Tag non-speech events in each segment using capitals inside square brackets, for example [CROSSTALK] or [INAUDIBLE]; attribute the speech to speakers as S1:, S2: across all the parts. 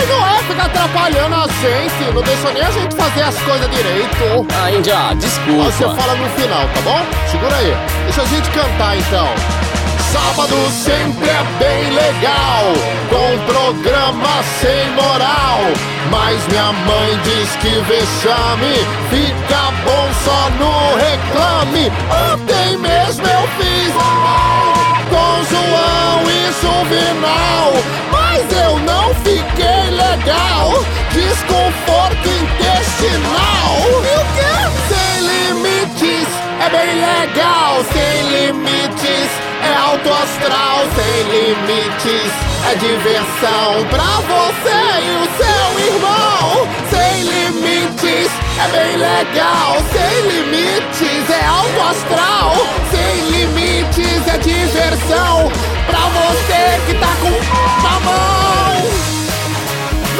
S1: Ai, não é ficar atrapalhando a gente, não deixa nem a gente fazer as coisas direito.
S2: Ah, Índia, desculpa.
S1: Você fala no final, tá bom? Segura aí. Deixa a gente cantar então. Sábado sempre é bem legal, com programa sem moral. Mas minha mãe diz que vexame fica bom só no reclame. Ontem mesmo eu fiz com João e Juvenal, mas eu não fiquei legal. Desconforto intestinal. E o quê? Sem limites, é bem legal, sem limites. Alto astral, sem limites. É diversão pra você e o seu irmão. Sem limites, é bem legal. Sem limites, é alto astral. Sem limites, é diversão pra você que tá com na mão.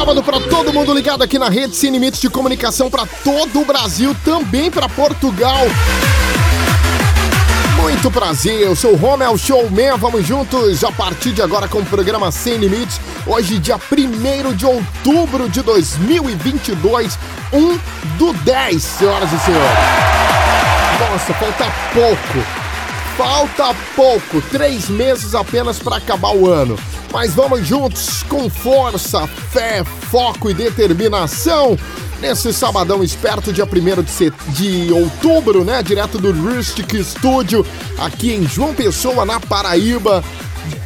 S1: Sábado para todo mundo ligado aqui na rede Sem Limites de Comunicação para todo o Brasil, também para Portugal. Muito prazer, eu sou o Romel Showman, vamos juntos a partir de agora com o programa Sem Limites. Hoje, dia 1 de outubro de 2022, 1 do 10, senhoras e senhores. Nossa, falta pouco, falta pouco, três meses apenas para acabar o ano. Mas vamos juntos com força, fé, foco e determinação nesse sabadão esperto, dia 1 de, set... de outubro, né? Direto do Rustic Studio, aqui em João Pessoa, na Paraíba,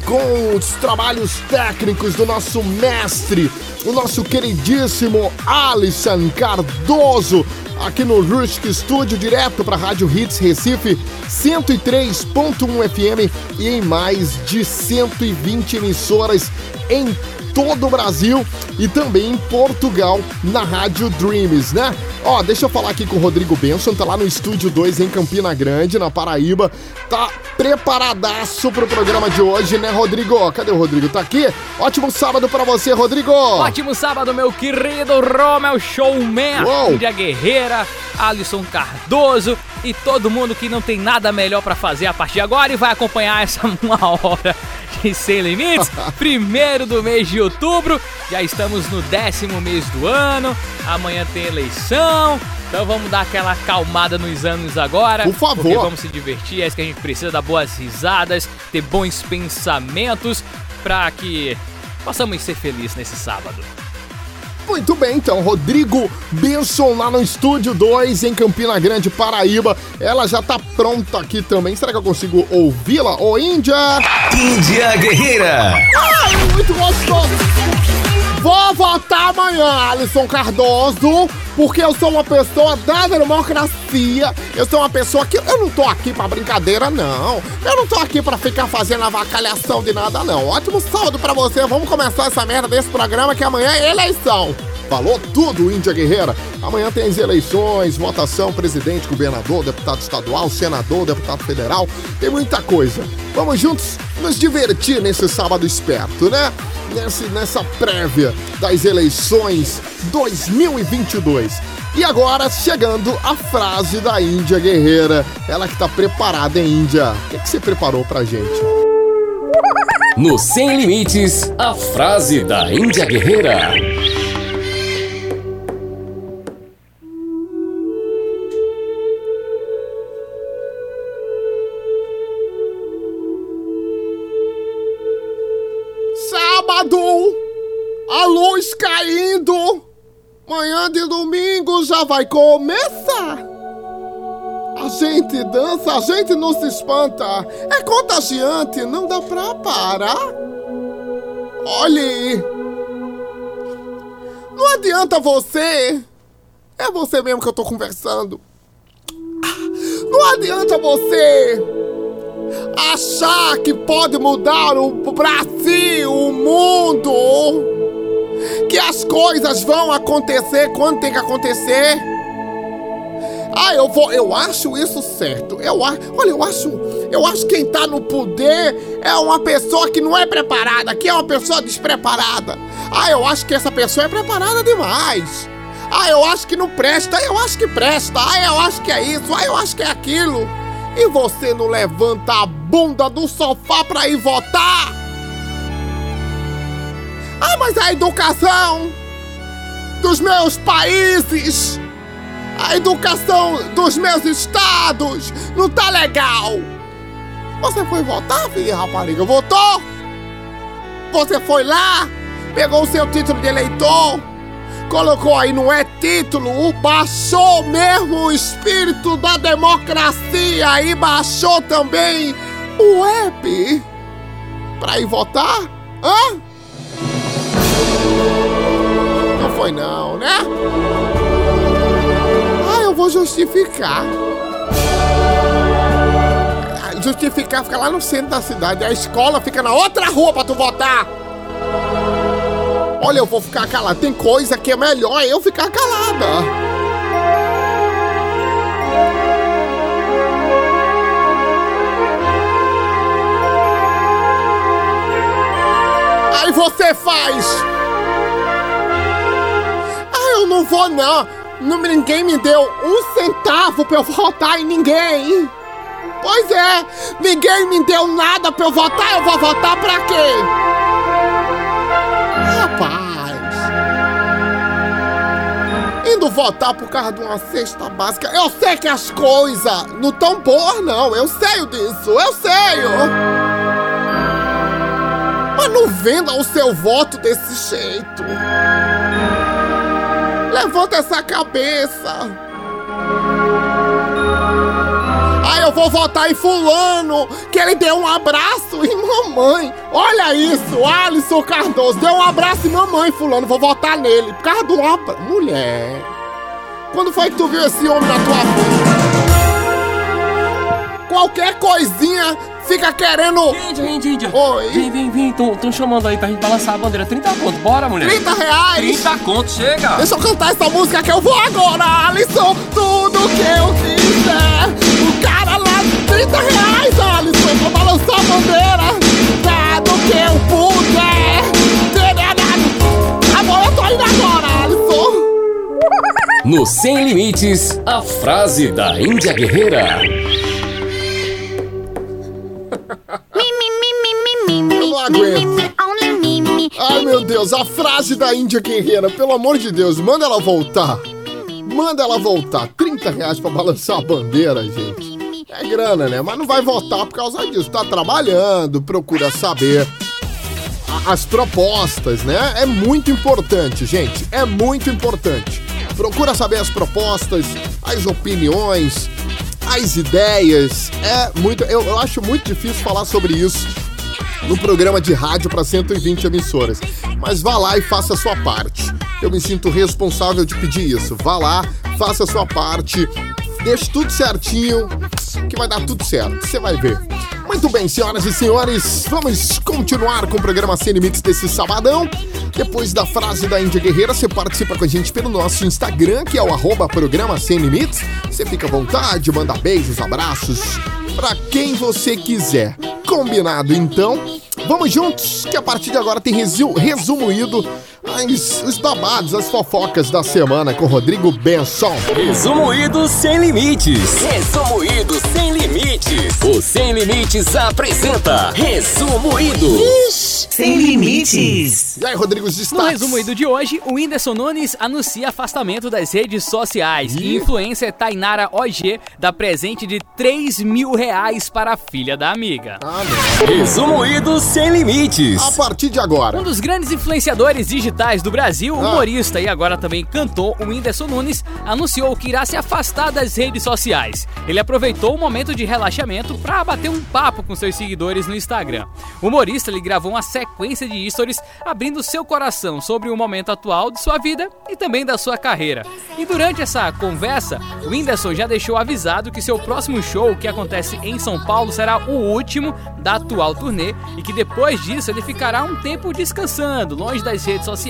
S1: com os trabalhos técnicos do nosso mestre, o nosso queridíssimo Alisson Cardoso, aqui no Rustic Studio, direto para a Rádio Hits Recife 103.1 FM e em mais de 120 emissoras em todo o Brasil e também em Portugal na Rádio Dreams, né? Ó, deixa eu falar aqui com o Rodrigo Benson, tá lá no Estúdio 2 em Campina Grande, na Paraíba. Tá preparadaço pro programa de hoje, né, Rodrigo? Cadê o Rodrigo? Tá aqui? Ótimo sábado para você, Rodrigo!
S3: Ótimo sábado, meu querido Romel Showman. Índia Guerreira, Alisson Cardoso e todo mundo que não tem nada melhor para fazer a partir de agora e vai acompanhar essa [LAUGHS] uma hora de Sem Limites. [LAUGHS] Primeiro do mês de outubro, já estamos no décimo mês do ano, amanhã tem eleição. Então vamos dar aquela acalmada nos anos agora.
S1: Por favor.
S3: Porque vamos se divertir, é isso que a gente precisa, dar boas risadas, ter bons pensamentos para que possamos ser felizes nesse sábado.
S1: Muito bem, então, Rodrigo Benson lá no Estúdio 2 em Campina Grande, Paraíba. Ela já tá pronta aqui também. Será que eu consigo ouvi-la? Ô, Índia!
S2: Índia Guerreira.
S1: Ai, muito gostoso! Vou votar amanhã, Alisson Cardoso, porque eu sou uma pessoa da democracia. Eu sou uma pessoa que. Eu não tô aqui pra brincadeira, não. Eu não tô aqui pra ficar fazendo avacalhação de nada, não. Ótimo sábado pra você. Vamos começar essa merda desse programa que amanhã é eleição. Falou tudo, Índia Guerreira. Amanhã tem as eleições, votação, presidente, governador, deputado estadual, senador, deputado federal. Tem muita coisa. Vamos juntos nos divertir nesse sábado esperto, né? Nesse, nessa prévia das eleições 2022. E agora, chegando a frase da Índia Guerreira. Ela que tá preparada, hein, Índia? O que, que você preparou pra gente?
S2: No Sem Limites, a frase da Índia Guerreira.
S1: Manhã de domingo já vai começar. A gente dança, a gente não se espanta. É contagiante, não dá pra parar. Olhe, não adianta você. É você mesmo que eu tô conversando. Não adianta você achar que pode mudar o Brasil, o mundo, que as coisas vão acontecer quando tem que acontecer. Ah, eu vou, eu acho isso certo. Eu olha, eu acho, eu acho que quem tá no poder é uma pessoa que não é preparada, que é uma pessoa despreparada. Ah, eu acho que essa pessoa é preparada demais. Ah, eu acho que não presta, eu acho que presta. Ah, eu acho que é isso, ah, eu acho que é aquilo. E você não levanta a bunda do sofá pra ir votar? Ah, mas a educação dos meus países, a educação dos meus estados não tá legal. Você foi votar, filha rapariga? Votou? Você foi lá, pegou o seu título de eleitor, colocou aí, não é título, baixou mesmo o espírito da democracia e baixou também o app pra ir votar? Hã? Foi não, né? Ah, eu vou justificar. Ah, Justificar fica lá no centro da cidade. A escola fica na outra rua pra tu votar. Olha, eu vou ficar calado. Tem coisa que é melhor eu ficar calada. Aí você faz. Não vou não. Ninguém me deu um centavo pra eu votar em ninguém. Pois é, ninguém me deu nada pra eu votar. Eu vou votar pra quê? Rapaz. Indo votar por causa de uma cesta básica. Eu sei que as coisas não tão boas, não. Eu sei disso, eu sei. Mas não venda o seu voto desse jeito. Levanta essa cabeça. Ah, eu vou votar em fulano, que ele deu um abraço em mamãe. Olha isso, Alisson Cardoso deu um abraço em mamãe, fulano. Vou votar nele, por causa do abraço. Mulher, quando foi que tu viu esse homem na tua vida? Qualquer coisinha fica querendo...
S4: Índia, Índia, Índia.
S1: Oi.
S4: Vem, vem, vem. Tão chamando aí pra gente balançar a bandeira. 30 conto. Bora, mulher.
S1: 30 reais.
S4: 30 conto, chega.
S1: Deixa eu cantar essa música que eu vou agora, Alisson. Tudo que eu quiser. O cara lá, 30 reais, Alisson, pra balançar a bandeira. Dado que eu puder. Agora eu tô indo agora, Alisson.
S2: No Sem Limites, a frase da Índia Guerreira.
S1: Não aguento. Ai, meu Deus, a frase da Índia Guerreira. Pelo amor de Deus, manda ela voltar. Manda ela voltar. 30 reais pra balançar a bandeira, gente. É grana, né? Mas não vai votar por causa disso. Tá trabalhando, procura saber as propostas, né? É muito importante, gente. É muito importante. Procura saber as propostas, as opiniões, as ideias. É muito. Eu, eu acho muito difícil falar sobre isso no programa de rádio para 120 emissoras. Mas vá lá e faça a sua parte. Eu me sinto responsável de pedir isso. Vá lá, faça a sua parte, deixe tudo certinho, que vai dar tudo certo. Você vai ver. Muito bem, senhoras e senhores, vamos continuar com o programa Sem Limites desse sabadão. Depois da frase da Índia Guerreira, você participa com a gente pelo nosso Instagram, que é o arroba programa Sem Limites. Você fica à vontade, manda beijos, abraços, pra quem você quiser. Combinado, então? Vamos juntos, que a partir de agora tem resu resumido as, os babados, as fofocas da semana com Rodrigo Benson.
S2: Resumoído Sem Limites. Resumoído Sem Limites. O Sem Limites apresenta Resumoído.
S5: Sem limites.
S1: E aí, Rodrigo, os
S3: No
S1: destaques?
S3: resumo do de hoje, o Whindersson Nunes anuncia afastamento das redes sociais. E influencer Tainara OG dá presente de 3 mil reais para a filha da amiga.
S1: Ah, não.
S2: Resumoído Sem Limites.
S1: A partir de agora.
S3: Um dos grandes influenciadores digitais digitais do Brasil, o
S1: Ah.
S3: humorista e agora também cantor, o Whindersson Nunes, anunciou que irá se afastar das redes sociais. Ele aproveitou o momento de relaxamento para bater um papo com seus seguidores no Instagram. O humorista ele gravou uma sequência de stories abrindo seu coração sobre o momento atual de sua vida e também da sua carreira. E durante essa conversa, o Whindersson já deixou avisado que seu próximo show, que acontece em São Paulo, será o último da atual turnê e que depois disso ele ficará um tempo descansando, longe das redes sociais,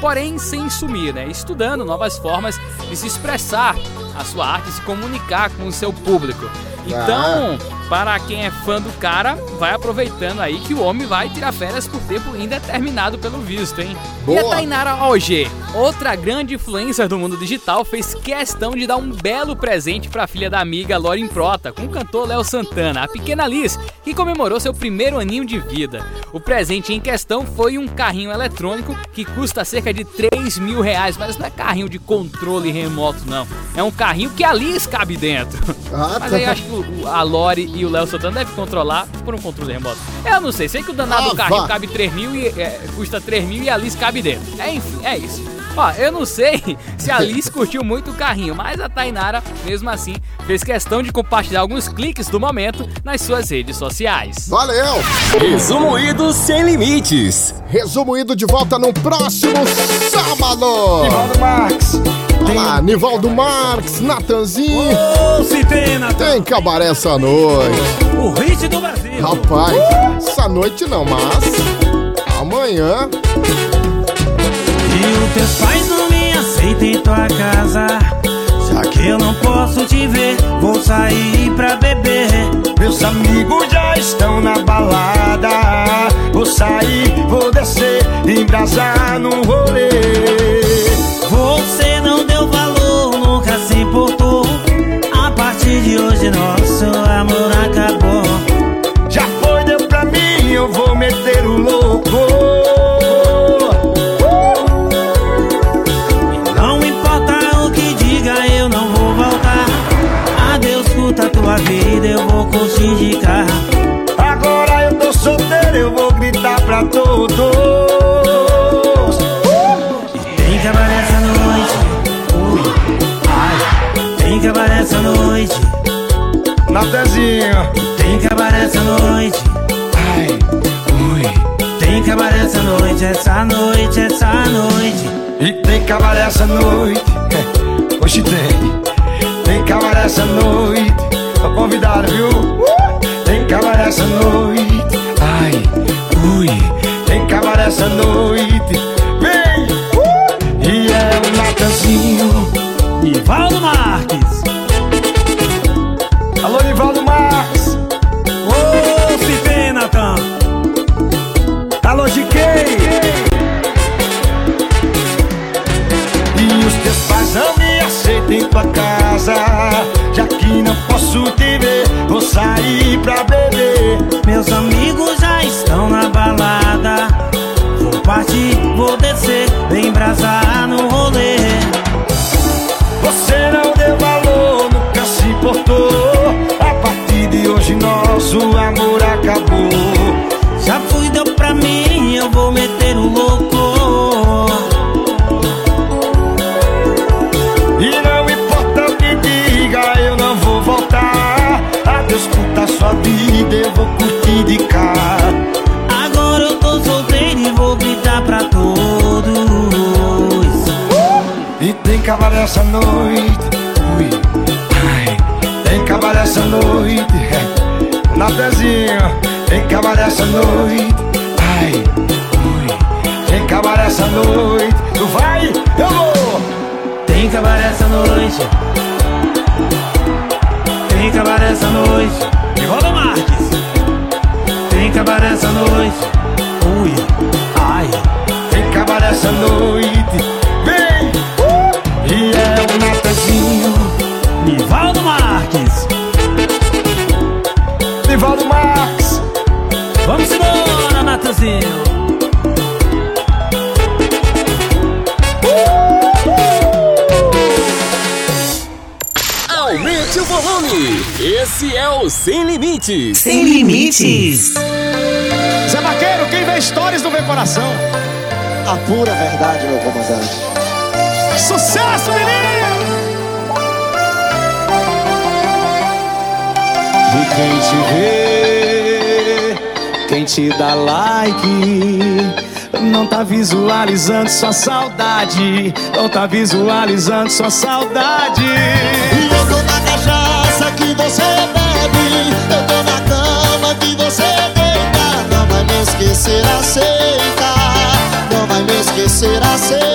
S3: porém sem sumir, né? Estudando novas formas de se expressar a sua arte se comunicar com o seu público. Então, para quem é fã do cara, vai aproveitando aí que o homem vai tirar férias por tempo indeterminado pelo visto, hein? E a
S1: Boa.
S3: Tainara OG, outra grande influencer do mundo digital, fez questão de dar um belo presente para a filha da amiga Lauren Prota, com o cantor Léo Santana, a pequena Liz, que comemorou seu primeiro aninho de vida. O presente em questão foi um carrinho eletrônico que custa cerca de 3 mil reais, mas não é carrinho de controle remoto, não. É um carrinho que a Liz cabe dentro.
S1: Ah,
S3: Mas
S1: tá.
S3: aí acho que o- a Lore e o Léo Santana devem controlar por um controle remoto. Eu não sei, sei que o danado
S1: Ah,
S3: do carrinho
S1: vá.
S3: cabe 3 mil e é, custa 3 mil e a Liz cabe dentro. É, enfim, é isso. Ó, eu não sei [LAUGHS] se a Liz curtiu muito o carrinho, mas a Tainara, mesmo assim, fez questão de compartilhar alguns cliques do momento nas suas redes sociais.
S1: Valeu!
S2: Resumo Ido Sem Limites.
S1: Resumo ido de volta no próximo sábado.
S6: Nivaldo Marques.
S1: Olha lá, Nivaldo Marques, Natanzinho.
S6: Ô, Citena,
S1: Tem cabaré essa noite.
S6: o hit do Brasil.
S1: Rapaz, essa noite não, mas amanhã.
S7: E os teus pais não me aceitam em tua casa. Já que eu não posso te ver, vou sair pra beber.
S6: Meus amigos já estão na balada. Vou sair, vou descer, embrasar no rolê.
S7: Hoje, nosso amor acabou.
S6: Já foi, deu pra mim, eu vou meter o louco.
S7: Não importa o que diga, eu não vou voltar. Adeus, curta a tua vida, eu vou curtir de carro.
S6: Agora eu tô solteiro, eu vou gritar pra todos.
S7: Tem cabaré essa noite. Ai. Tem cabaré essa noite.
S6: Natezinho,
S7: Tem cabaré essa noite.
S6: ai, ui.
S7: Tem cabaré essa noite, essa noite, essa noite.
S6: E tem cabaré essa noite. [LAUGHS] Hoje tem. Tem cabaré essa noite. Tô convidado, viu? Tem cabaré essa noite.
S2: Esse é o Sem Limites.
S5: Sem limites.
S6: Zé Vaqueiro, quem vê histórias não vê coração.
S8: a pura verdade, meu comandante.
S7: Sucesso, menino!
S9: E quem te vê, quem te dá like, não tá visualizando sua saudade, não tá visualizando sua saudade.
S8: Esquecer, aceita. Não vai me esquecer, aceita.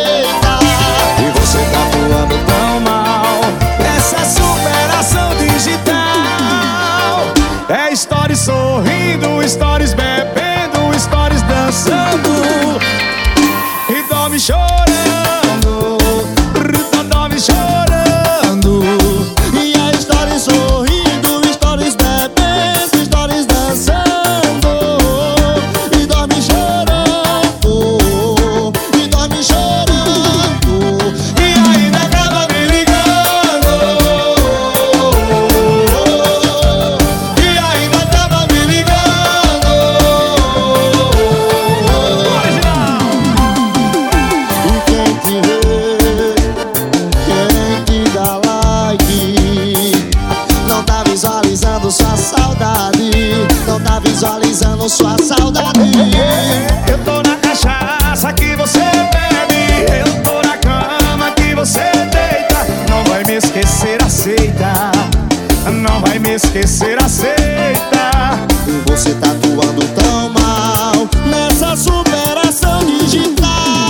S8: Não
S9: vai me esquecer, aceita
S8: você tá atuando tão mal nessa superação digital.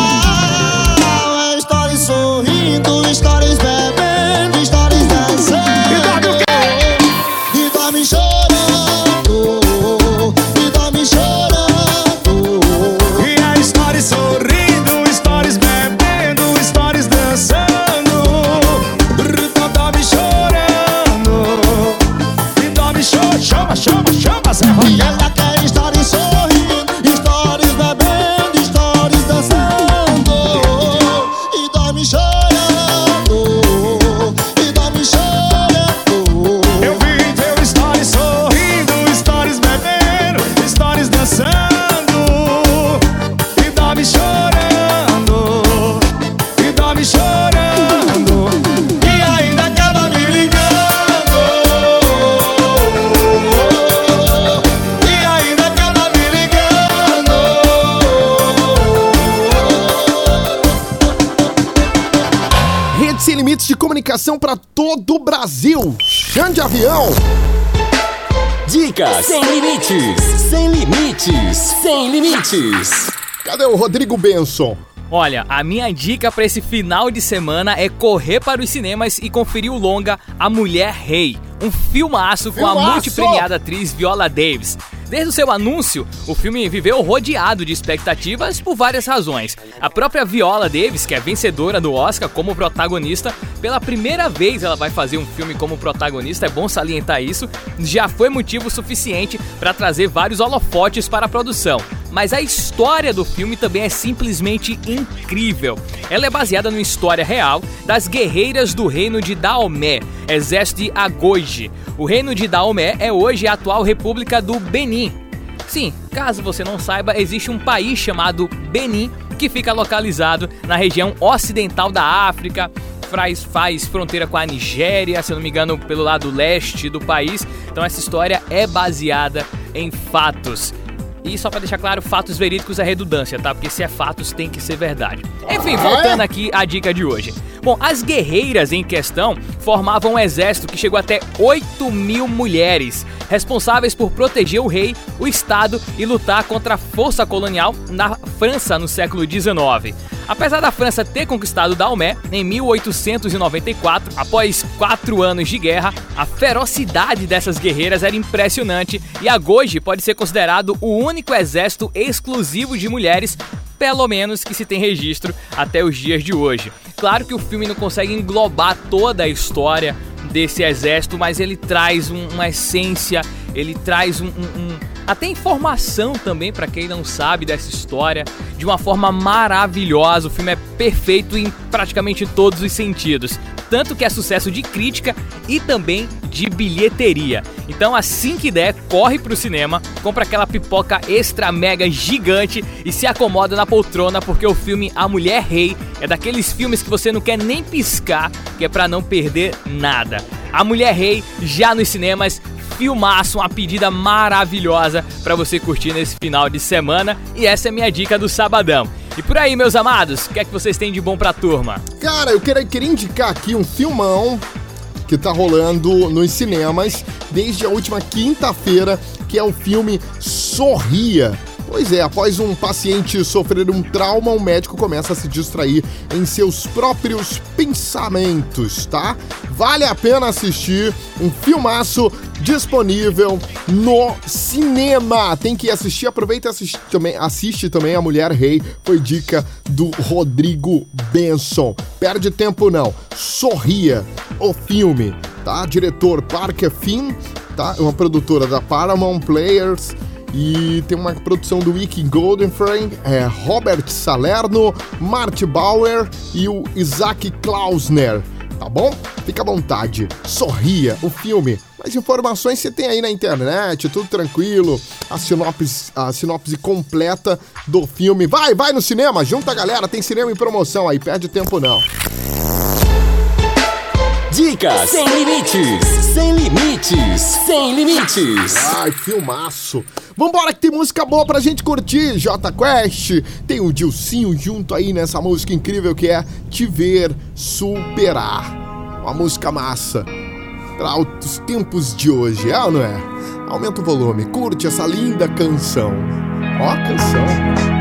S1: Comunicação para todo o Brasil. Xande Avião.
S2: Dicas sem limites, sem limites, sem limites.
S1: Cadê o Rodrigo Benson?
S3: Olha, a minha dica para esse final de semana é correr para os cinemas e conferir o longa A Mulher Rei, um filmaço com a
S1: Filmaço!
S3: multipremiada atriz Viola Davis. Desde o seu anúncio, o filme viveu rodeado de expectativas por várias razões. A própria Viola Davis, que é vencedora do Oscar como protagonista, pela primeira vez ela vai fazer um filme como protagonista, é bom salientar isso, já foi motivo suficiente para trazer vários holofotes para a produção. Mas a história do filme também é simplesmente incrível. Ela é baseada numa história real das guerreiras do reino de Daomé, exército de Agoji. O reino de Daomé é hoje a atual república do Benin. Sim, caso você não saiba, existe um país chamado Benin que fica localizado na região ocidental da África, faz, faz fronteira com a Nigéria, se eu não me engano, pelo lado leste do país. Então essa história é baseada em fatos. E só pra deixar claro, fatos verídicos é redundância, tá? Porque se é fatos, tem que ser verdade. Enfim, voltando aqui à dica de hoje. Bom, as guerreiras em questão formavam um exército que chegou até 8 mil mulheres, responsáveis por proteger o rei, o Estado e lutar contra a força colonial na França no século XIX. Apesar da França ter conquistado Daomé em 1894, após quatro anos de guerra, a ferocidade dessas guerreiras era impressionante e a Goji pode ser considerado o único exército exclusivo de mulheres pelo menos que se tem registro até os dias de hoje. Claro que o filme não consegue englobar toda a história desse exército, mas ele traz um- uma essência, ele traz um- um- até informação também para quem não sabe dessa história de uma forma maravilhosa. O filme é perfeito em praticamente todos os sentidos, tanto que é sucesso de crítica e também de bilheteria. Então, assim que der, corre pro cinema, compra aquela pipoca extra mega gigante e se acomoda na poltrona, porque o filme A Mulher Rei é daqueles filmes que você não quer nem piscar, que é para não perder nada. A Mulher Rei já nos cinemas, filmaço, uma pedida maravilhosa para você curtir nesse final de semana. E essa é minha dica do sabadão. E por aí, meus amados, o que é que vocês têm de bom pra turma?
S1: Cara, eu queria, queria indicar aqui um filmão que tá rolando nos cinemas desde a última quinta-feira, que é o filme Sorria. Pois é, após um paciente sofrer um trauma, o médico começa a se distrair em seus próprios pensamentos, tá? Vale a pena assistir um filmaço disponível no cinema. Tem que assistir, aproveita e assiste também, assiste também A Mulher Rei, foi dica do Rodrigo Benson. Perde tempo não, sorria o filme, tá? Diretor Parker Finn, tá? É uma produtora da Paramount Players e tem uma produção do Wiki Goldenframe, é Robert Salerno, Mart Bauer e o Isaac Klausner. Tá bom? Fica à vontade. Sorria, o filme. Mais informações você tem aí na internet, tudo tranquilo. A sinopse, a sinopse completa do filme. Vai, vai no cinema, junta a galera, tem cinema em promoção aí, perde tempo não.
S2: Dicas sem limites, sem limites, sem limites.
S1: Ai, filmaço. Vambora que tem música boa pra gente curtir, J Quest. Tem o Dilcinho junto aí nessa música incrível que é Te Ver Superar. Uma música massa. Para os tempos de hoje, é ou não é? Aumenta o volume, curte essa linda canção. Ó a canção.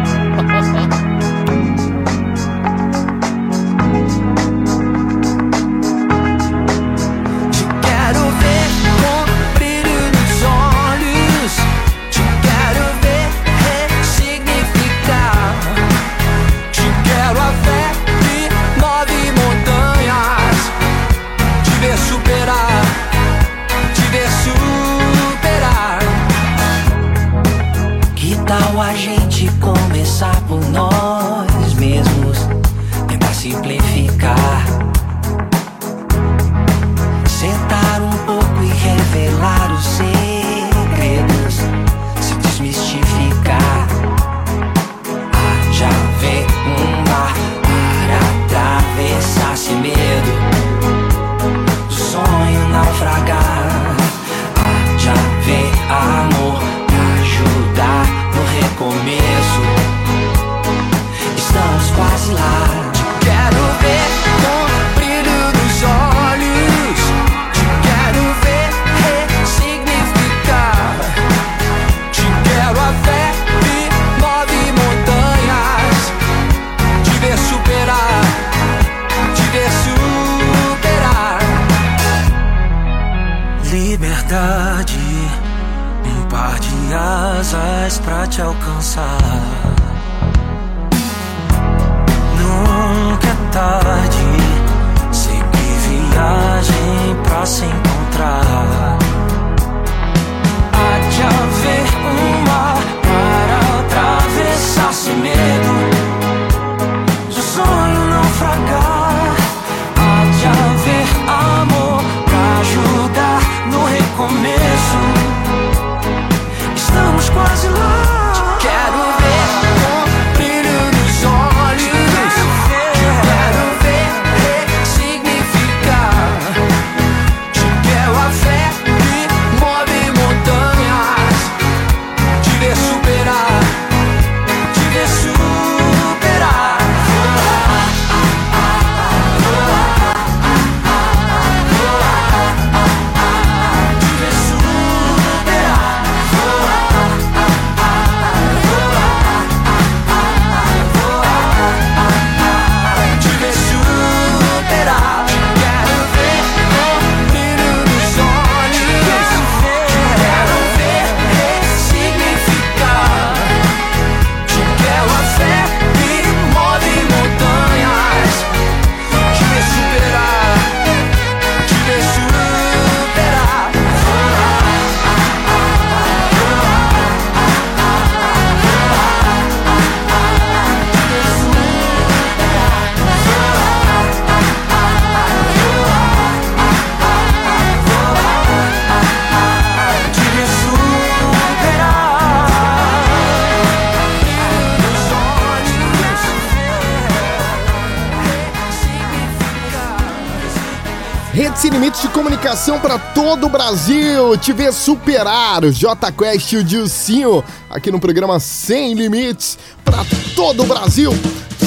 S1: Para todo o Brasil. Te vê superar o J Quest e o Dilcinho aqui no programa Sem Limites para todo o Brasil.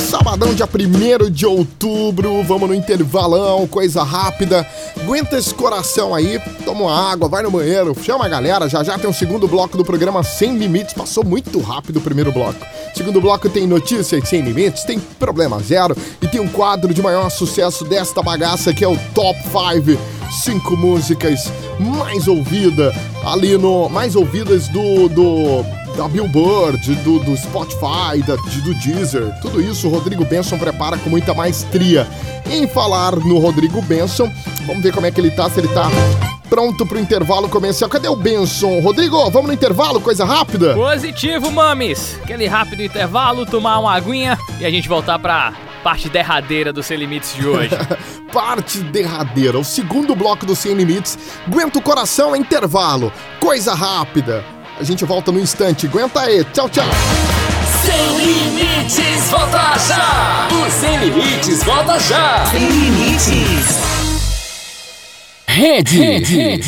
S1: Sabadão, dia 1 de outubro, vamos no intervalão, coisa rápida. Aguenta esse coração aí, toma uma água, vai no banheiro, chama a galera. Já já tem o um segundo bloco do programa Sem Limites. Passou muito rápido o primeiro bloco. Segundo bloco tem notícias sem limites, tem problema zero e tem um quadro de maior sucesso desta bagaça que é o Top 5. Cinco músicas mais ouvidas ali no. Mais ouvidas do. do da Billboard, do, do Spotify, da, do Deezer, tudo isso o Rodrigo Benson prepara com muita maestria. Em falar no Rodrigo Benson, vamos ver como é que ele tá, se ele tá pronto pro intervalo comercial. Cadê o Benson? Rodrigo, vamos no intervalo, coisa rápida?
S3: Positivo, mames. Aquele rápido intervalo, tomar uma aguinha e a gente voltar pra parte derradeira do Sem Limites de hoje. [LAUGHS]
S1: parte derradeira, o segundo bloco do Sem Limites. Aguenta o coração, é intervalo. Coisa rápida. A gente volta no instante. Aguenta aí. Tchau, tchau.
S2: Sem limites, volta já! O Sem Limites, volta já!
S5: Sem limites.
S2: Rede. Rede.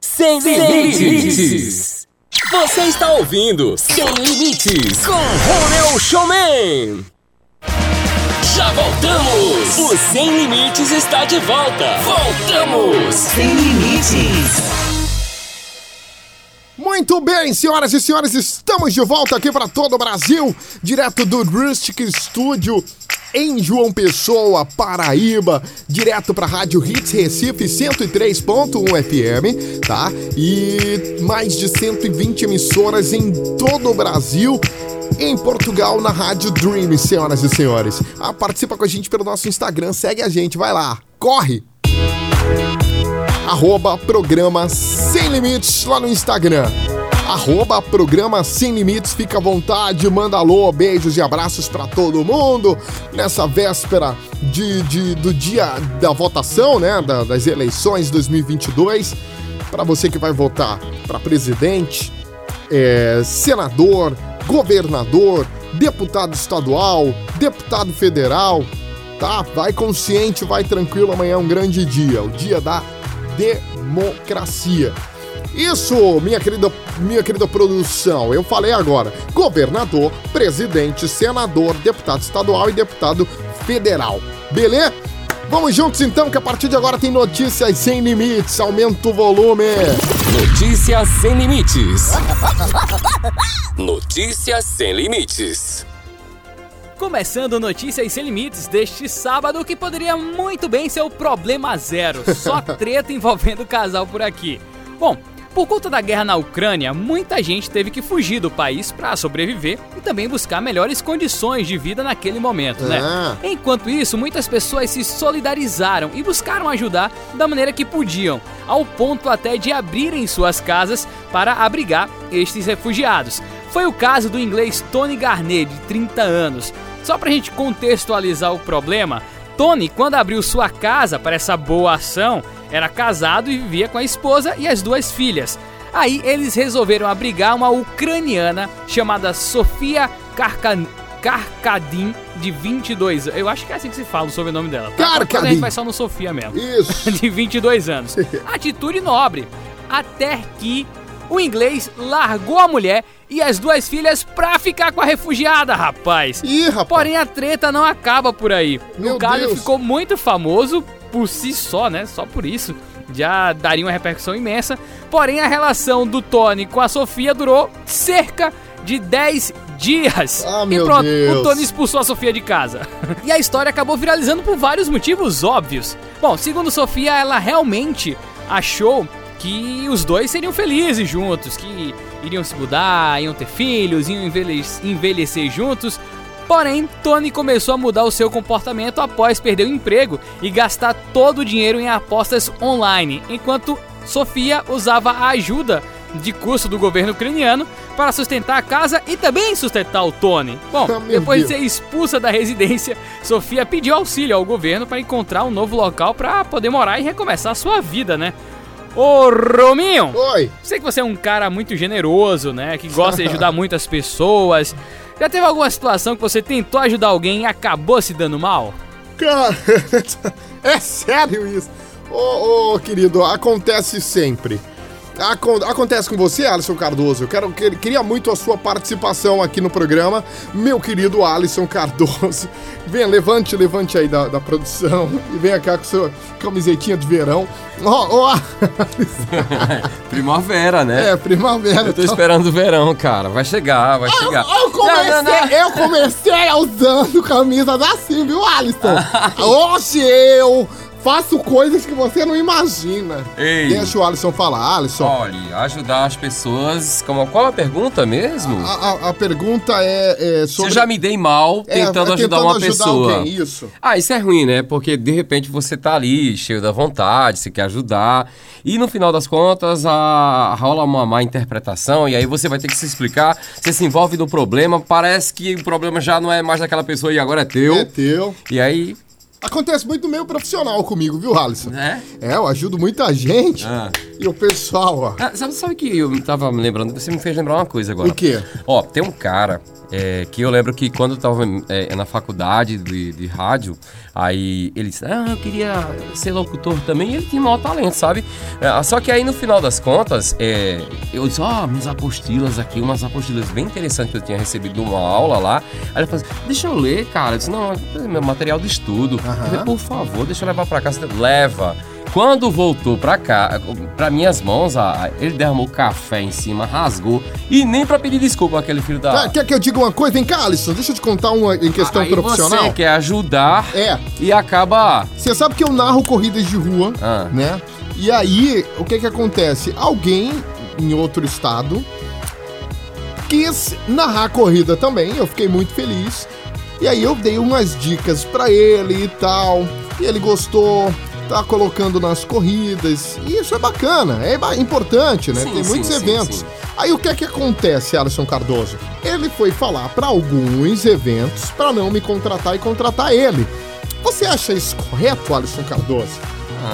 S2: Sem limites. Você está ouvindo Sem Limites com Romeu Showman. Já voltamos! O Sem Limites está de volta! Voltamos!
S5: Sem Limites!
S1: Muito bem, senhoras e senhores, estamos de volta aqui para todo o Brasil, direto do Rustic Studio em João Pessoa, Paraíba, direto para a Rádio Hits Recife 103.1 FM, tá? E mais de 120 emissoras em todo o Brasil em Portugal na Rádio Dream, senhoras e senhores. Ah, participa com a gente pelo nosso Instagram, segue a gente, vai lá, corre! Arroba programa Sem Limites lá no Instagram. Arroba programa Sem Limites, fica à vontade, manda alô, beijos e abraços para todo mundo nessa véspera de, de, do dia da votação, né? Da, das eleições 2022. Para você que vai votar para presidente, é, senador, governador, deputado estadual, deputado federal, tá? Vai consciente, vai tranquilo, amanhã é um grande dia, o dia da democracia. Isso, minha querida, minha querida produção, eu falei agora. Governador, presidente, senador, deputado estadual e deputado federal. Beleza? Vamos juntos então, que a partir de agora tem notícias sem limites. Aumenta o volume.
S2: Notícias sem limites. [LAUGHS] Notícias sem limites.
S3: Começando Notícias Sem Limites deste sábado, que poderia muito bem ser o problema zero. Só [LAUGHS] treta envolvendo o casal por aqui. Bom, por conta da guerra na Ucrânia, muita gente teve que fugir do país para sobreviver e também buscar melhores condições de vida naquele momento, né?
S1: Ah.
S3: Enquanto isso, muitas pessoas se solidarizaram e buscaram ajudar da maneira que podiam, ao ponto até de abrirem suas casas para abrigar estes refugiados. Foi o caso do inglês Tony Garnet, de 30 anos. Só pra gente contextualizar o problema, Tony, quando abriu sua casa para essa boa ação, era casado e vivia com a esposa e as duas filhas. Aí eles resolveram abrigar uma ucraniana chamada Sofia Karkan... Karkadin, de 22 anos. Eu acho que é assim que se fala o sobrenome dela. Tá?
S1: Karkadin.
S3: A gente vai só no Sofia mesmo.
S1: Isso. [LAUGHS]
S3: de 22 anos. [LAUGHS] Atitude nobre. Até que o inglês largou a mulher e as duas filhas pra ficar com a refugiada, rapaz.
S1: Ih, rapaz.
S3: Porém, a treta não acaba por aí.
S1: Meu
S3: o caso
S1: Deus.
S3: ficou muito famoso por si só, né? Só por isso. Já daria uma repercussão imensa. Porém, a relação do Tony com a Sofia durou cerca de 10 dias.
S1: Ah,
S3: e pronto,
S1: Deus.
S3: o Tony expulsou a Sofia de casa. [LAUGHS] e a história acabou viralizando por vários motivos óbvios. Bom, segundo Sofia, ela realmente achou que os dois seriam felizes juntos, que iriam se mudar, iam ter filhos, iam envelhe- envelhecer juntos. Porém, Tony começou a mudar o seu comportamento após perder o emprego e gastar todo o dinheiro em apostas online, enquanto Sofia usava a ajuda de custo do governo ucraniano para sustentar a casa e também sustentar o Tony. Bom, [LAUGHS] depois de ser expulsa da residência, Sofia pediu auxílio ao governo para encontrar um novo local para poder morar e recomeçar a sua vida, né? Ô, Rominho!
S1: Oi.
S3: Sei que você é um cara muito generoso, né? Que gosta de ajudar [LAUGHS] muitas pessoas. Já teve alguma situação que você tentou ajudar alguém e acabou se dando mal?
S1: Cara, [LAUGHS] é sério isso. Ô, ô, querido, acontece sempre. Acon- acontece com você, Alisson Cardoso. Eu quero, que- queria muito a sua participação aqui no programa. Meu querido Alisson Cardoso. [LAUGHS] Venha, levante, levante aí da, da produção. E venha cá com sua camisetinha de verão. Ó, ó. [LAUGHS] [LAUGHS]
S4: Primavera, né?
S1: É, primavera.
S4: Eu tô esperando o verão, cara. Vai chegar, vai chegar.
S1: Eu comecei,
S4: Não, não, não.
S1: eu comecei usando camisas assim, viu, Alisson? Hoje eu faço coisas que você não imagina.
S4: Ei.
S1: Deixa o Alisson falar. Alisson,
S4: Olha, ajudar as pessoas. Como, qual a pergunta mesmo?
S1: a, a- a pergunta é, é
S4: Se
S1: sobre...
S4: eu já me dei mal
S1: É,
S4: tentando
S1: é,
S4: ajudar
S1: tentando
S4: uma
S1: ajudar
S4: pessoa.
S1: alguém, isso.
S4: Ah, isso é ruim, né? Porque de repente você tá ali, cheio da vontade, você quer ajudar. E no final das contas, a, rola uma má interpretação. E aí você vai ter que se explicar. Você se envolve no problema. Parece que o problema já não é mais daquela pessoa e agora é teu.
S1: É teu.
S4: E aí.
S1: Acontece muito no meio profissional comigo, viu, Alisson?
S4: É?
S1: É, eu ajudo muita gente.
S4: Ah.
S1: E o pessoal, ó.
S4: Ah, sabe, sabe que eu tava me lembrando? Você me fez lembrar uma coisa agora.
S1: O quê?
S4: Ó, tem um cara é, que eu lembro que quando eu tava é, na faculdade de, de rádio, aí ele disse, ah, eu queria ser locutor também, e ele tinha maior talento, sabe? É, só que aí no final das contas, é, eu disse, ó, minhas apostilas aqui, umas apostilas bem interessantes que eu tinha recebido numa aula lá. Aí ele falou assim, deixa eu ler, cara. Eu disse, não, é meu material de estudo. Eu falei, Por favor, deixa eu levar pra casa. Leva. Quando voltou pra cá, pra minhas mãos, ele derramou café em cima, rasgou. E nem pra pedir desculpa aquele filho da.
S1: Ah, quer que eu diga uma coisa? Vem cá, Alisson, deixa eu te contar uma em questão
S4: Aí
S1: profissional.
S4: Você quer ajudar
S1: É.
S4: e acaba.
S1: Você sabe que eu narro corridas de rua,
S4: Ah.
S1: né? E aí, o que que acontece? Alguém em outro estado quis narrar a corrida também, eu fiquei muito feliz. E aí eu dei umas dicas pra ele e tal. E ele gostou, tá colocando nas corridas. E isso é bacana, é importante, né?
S4: Sim,
S1: Tem muitos
S4: sim,
S1: eventos.
S4: sim.
S1: Aí o que é que acontece, Alisson Cardoso? Ele foi falar pra alguns eventos pra não me contratar e contratar ele. Você acha isso correto, Alisson Cardoso?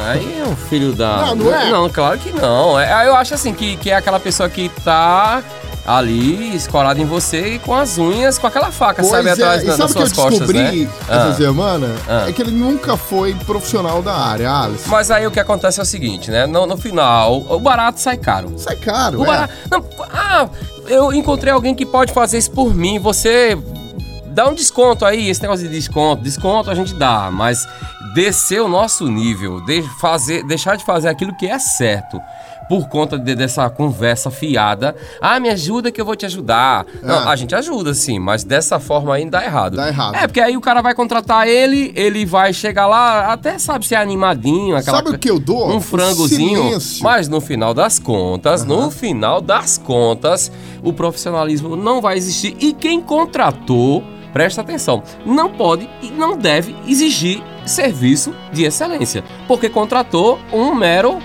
S4: Aí é um filho da.
S1: Não, não é?
S4: Não, claro que não. É, eu acho assim que, que é aquela pessoa que tá ali escorada em você e com as unhas, com aquela faca, sabe,
S1: Pois é,
S4: atrás
S1: e
S4: da-
S1: sabe
S4: das
S1: o que eu
S4: suas costas,
S1: descobri
S4: né?
S1: essa
S4: Ah.
S1: semana?
S4: Ah.
S1: É que ele nunca foi profissional da área, Alisson.
S4: Mas aí o que acontece é o seguinte, né? No, no final, o barato sai caro.
S1: Sai caro,
S4: O
S1: é.
S4: barato. Não, ah, eu encontrei alguém que pode fazer isso por mim. Você dá um desconto aí, esse negócio de desconto. Desconto a gente dá, mas descer o nosso nível, de fazer, deixar de fazer aquilo que é certo. Por conta de- dessa conversa fiada. Ah, me ajuda que eu vou te ajudar. Não,
S1: Ah.
S4: a gente ajuda sim, mas dessa forma aí dá errado.
S1: Dá errado.
S4: É, porque aí o cara vai contratar ele, ele vai chegar lá, até sabe ser animadinho, aquela
S1: Sabe o que eu dou?
S4: Um frangozinho.
S1: silêncio.
S4: Mas no final das contas, no final das contas, o profissionalismo não vai existir. E quem contratou, presta atenção, não pode e não deve exigir serviço de excelência. Porque contratou um mero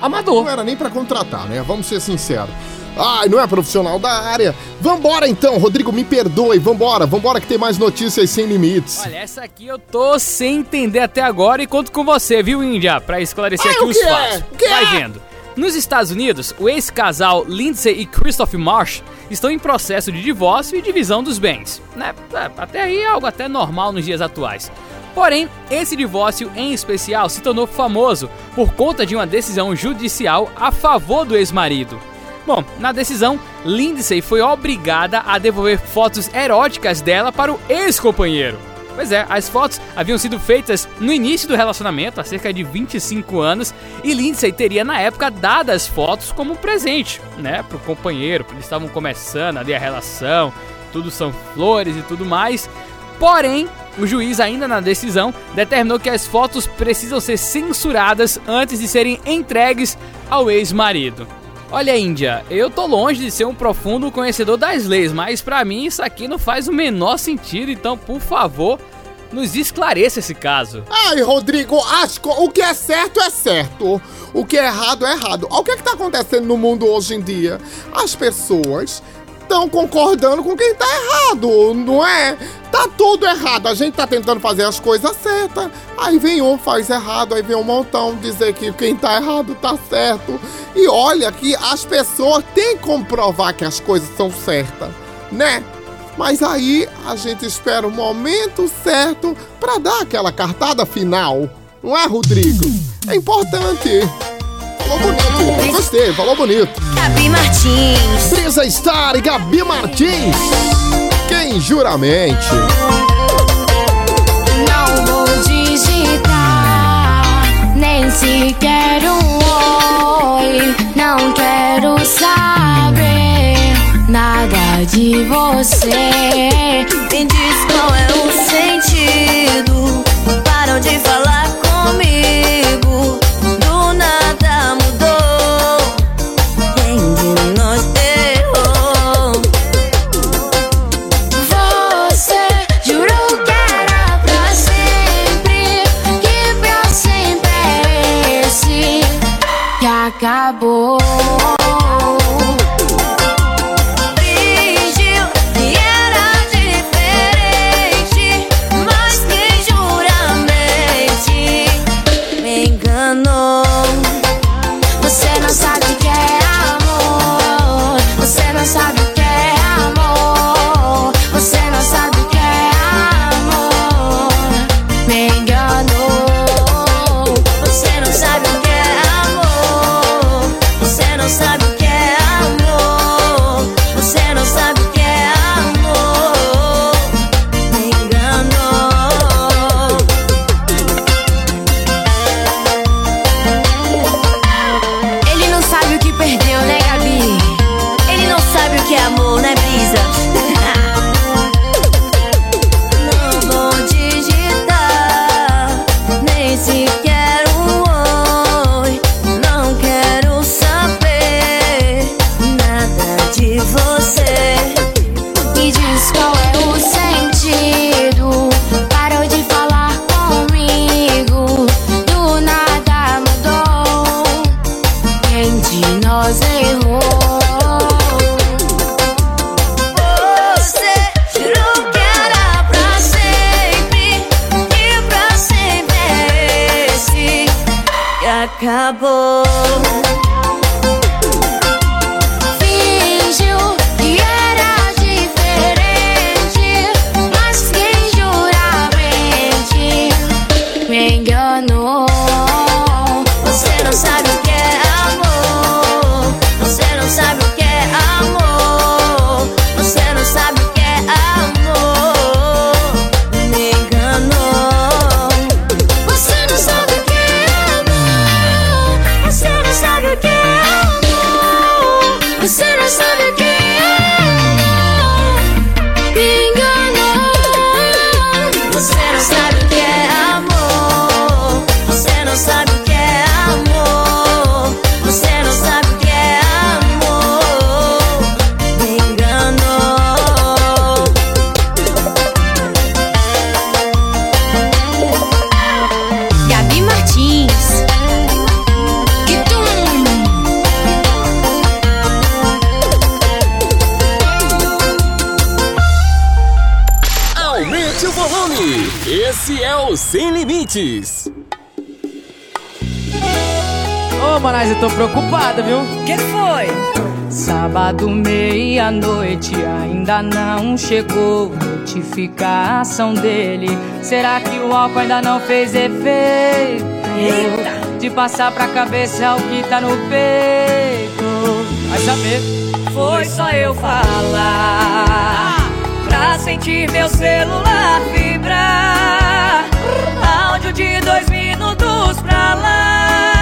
S4: amador.
S1: Não era nem pra contratar, né? Vamos ser sinceros. Ai, não é profissional da área. Vambora então, Rodrigo, me perdoe. Vambora, vambora que tem mais notícias sem limites.
S3: Olha, essa aqui eu tô sem entender até agora e conto com você, viu, Índia? Pra esclarecer
S1: Ah,
S3: aqui
S1: o
S3: os
S1: é?
S3: fatos.
S1: O que
S3: Vai
S1: é?
S3: vendo. Nos Estados Unidos, o ex-casal Lindsay e Christoph Marsh estão em processo de divórcio e divisão dos bens. Né? É, Até aí é algo até normal nos dias atuais. Porém, esse divórcio em especial se tornou famoso por conta de uma decisão judicial a favor do ex-marido. Bom, na decisão, Lindsay foi obrigada a devolver fotos eróticas dela para o ex-companheiro. Pois é, as fotos haviam sido feitas no início do relacionamento, há cerca de 25 anos, e Lindsay teria na época dado as fotos como presente, né, pro companheiro, porque eles estavam começando ali a relação, tudo são flores e tudo mais. Porém, o juiz, ainda na decisão, determinou que as fotos precisam ser censuradas antes de serem entregues ao ex-marido. Olha, Índia, eu tô longe de ser um profundo conhecedor das leis, mas pra mim isso aqui não faz o menor sentido, então, por favor, nos esclareça esse caso.
S1: Ai, Rodrigo, acho que o que é certo é certo. O que é errado é errado. O que é que tá acontecendo no mundo hoje em dia. As pessoas estão concordando com quem tá errado, não é? Tá tudo errado, a gente tá tentando fazer as coisas certas, aí vem um faz errado, aí vem um montão dizer que quem tá errado tá certo. E olha que as pessoas têm que comprovar que as coisas são certas, né? Mas aí a gente espera o momento certo para dar aquela cartada final, não é, Rodrigo? É importante. Bonito. Gostei, falou bonito.
S10: Gabi Martins.
S1: Brisa Star e Gabi Martins. Quem juramente.
S10: Não vou digitar, nem sequer um oi. Não quero saber nada de você. Me diz qual é o sentido. Param de falar comigo.
S11: preocupada, viu?
S12: Que foi?
S11: Sábado, meia-noite, ainda não chegou notificação dele. Será que o álcool ainda não fez efeito?
S12: Eita.
S11: De passar pra cabeça o que tá no peito. Vai saber.
S12: Foi só eu falar ah! pra sentir meu celular vibrar. Áudio de dois minutos pra lá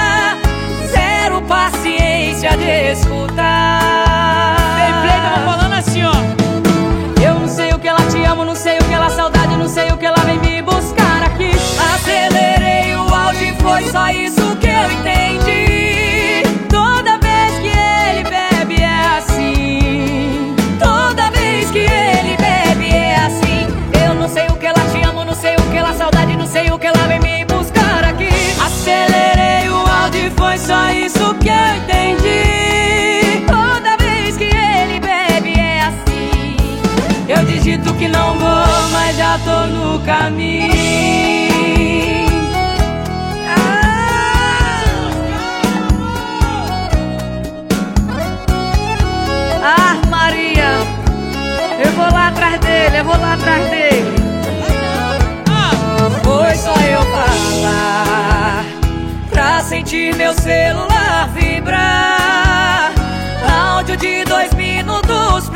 S12: paciência de escutar.
S11: Tem tava falando assim, ó. Eu não sei o que ela te ama, não sei o que ela saudade, não sei o que ela vem me buscar aqui.
S12: Acelerei o áudio, foi só isso. pra. Ah, Maria,
S11: eu vou lá atrás dele, eu vou lá atrás dele. Foi só eu falar pra
S12: sentir meu celular vibrar. Áudio de dois minutos.